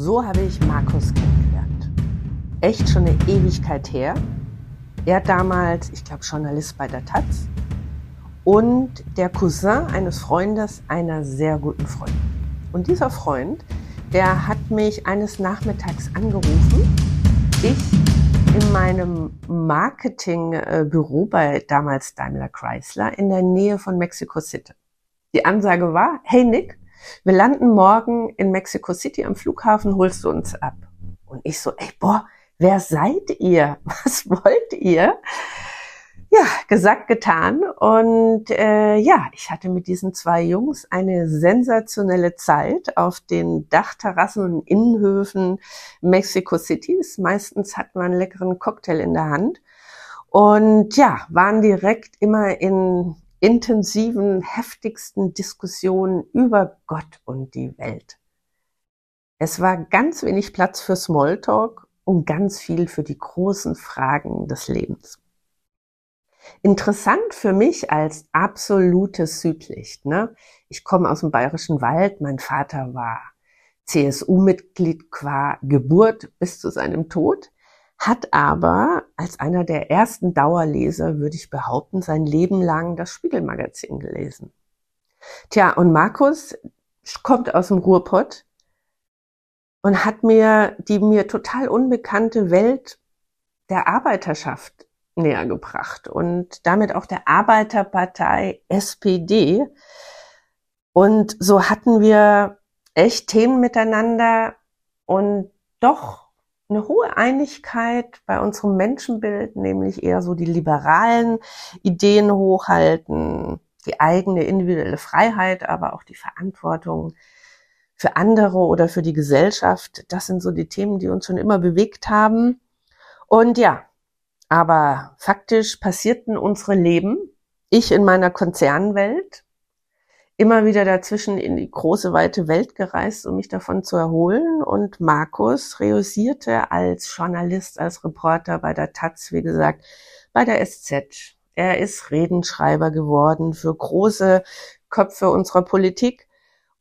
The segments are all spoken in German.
So habe ich Markus kennengelernt. Echt schon eine Ewigkeit her. Er damals, ich glaube, Journalist bei der Taz und der Cousin eines Freundes einer sehr guten Freundin. Und dieser Freund, der hat mich eines Nachmittags angerufen. Ich in meinem Marketingbüro bei damals Daimler Chrysler in der Nähe von Mexico City. Die Ansage war, hey Nick, wir landen morgen in Mexico City am Flughafen, holst du uns ab? Und ich so, ey, boah, wer seid ihr? Was wollt ihr? Ja, gesagt, getan. Und äh, ja, ich hatte mit diesen zwei Jungs eine sensationelle Zeit auf den Dachterrassen und Innenhöfen Mexico Cities. Meistens hatten wir einen leckeren Cocktail in der Hand. Und ja, waren direkt immer in intensiven, heftigsten Diskussionen über Gott und die Welt. Es war ganz wenig Platz für Smalltalk und ganz viel für die großen Fragen des Lebens. Interessant für mich als absolutes Südlicht. Ne? Ich komme aus dem Bayerischen Wald. Mein Vater war CSU-Mitglied qua Geburt bis zu seinem Tod hat aber als einer der ersten Dauerleser, würde ich behaupten, sein Leben lang das Spiegelmagazin gelesen. Tja, und Markus kommt aus dem Ruhrpott und hat mir die mir total unbekannte Welt der Arbeiterschaft näher gebracht und damit auch der Arbeiterpartei SPD. Und so hatten wir echt Themen miteinander und doch eine hohe Einigkeit bei unserem Menschenbild, nämlich eher so die liberalen Ideen hochhalten, die eigene individuelle Freiheit, aber auch die Verantwortung für andere oder für die Gesellschaft. Das sind so die Themen, die uns schon immer bewegt haben. Und ja, aber faktisch passierten unsere Leben. Ich in meiner Konzernwelt, immer wieder dazwischen in die große, weite Welt gereist, um mich davon zu erholen. Und Markus reüssierte als Journalist, als Reporter bei der Taz, wie gesagt, bei der SZ. Er ist Redenschreiber geworden für große Köpfe unserer Politik.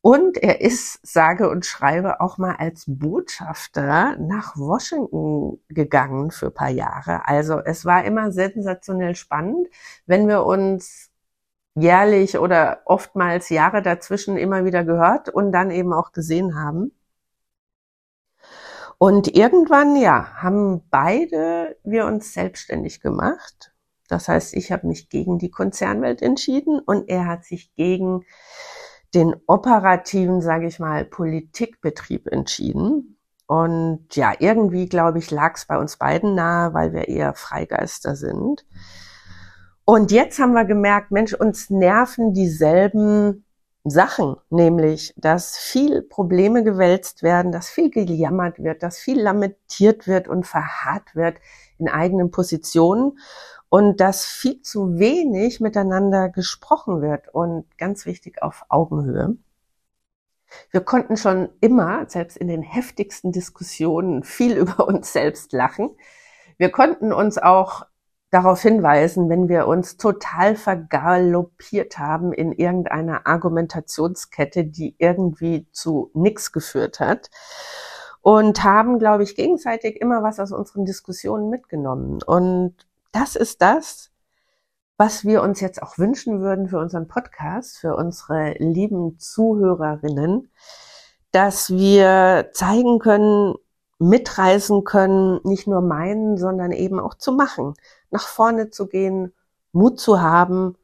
Und er ist, sage und schreibe, auch mal als Botschafter nach Washington gegangen für paar Jahre. Also es war immer sensationell spannend, wenn wir uns jährlich oder oftmals Jahre dazwischen immer wieder gehört und dann eben auch gesehen haben. Und irgendwann, ja, haben beide wir uns selbstständig gemacht. Das heißt, ich habe mich gegen die Konzernwelt entschieden und er hat sich gegen den operativen, sage ich mal, Politikbetrieb entschieden. Und ja, irgendwie, glaube ich, lag es bei uns beiden nahe, weil wir eher Freigeister sind. Und jetzt haben wir gemerkt, Mensch, uns nerven dieselben Sachen, nämlich, dass viel Probleme gewälzt werden, dass viel gejammert wird, dass viel lamentiert wird und verharrt wird in eigenen Positionen und dass viel zu wenig miteinander gesprochen wird und ganz wichtig auf Augenhöhe. Wir konnten schon immer, selbst in den heftigsten Diskussionen, viel über uns selbst lachen. Wir konnten uns auch darauf hinweisen, wenn wir uns total vergaloppiert haben in irgendeiner Argumentationskette, die irgendwie zu nichts geführt hat. Und haben, glaube ich, gegenseitig immer was aus unseren Diskussionen mitgenommen. Und das ist das, was wir uns jetzt auch wünschen würden für unseren Podcast, für unsere lieben Zuhörerinnen, dass wir zeigen können, mitreisen können, nicht nur meinen, sondern eben auch zu machen nach vorne zu gehen, Mut zu haben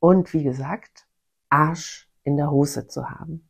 und wie gesagt, Arsch in der Hose zu haben.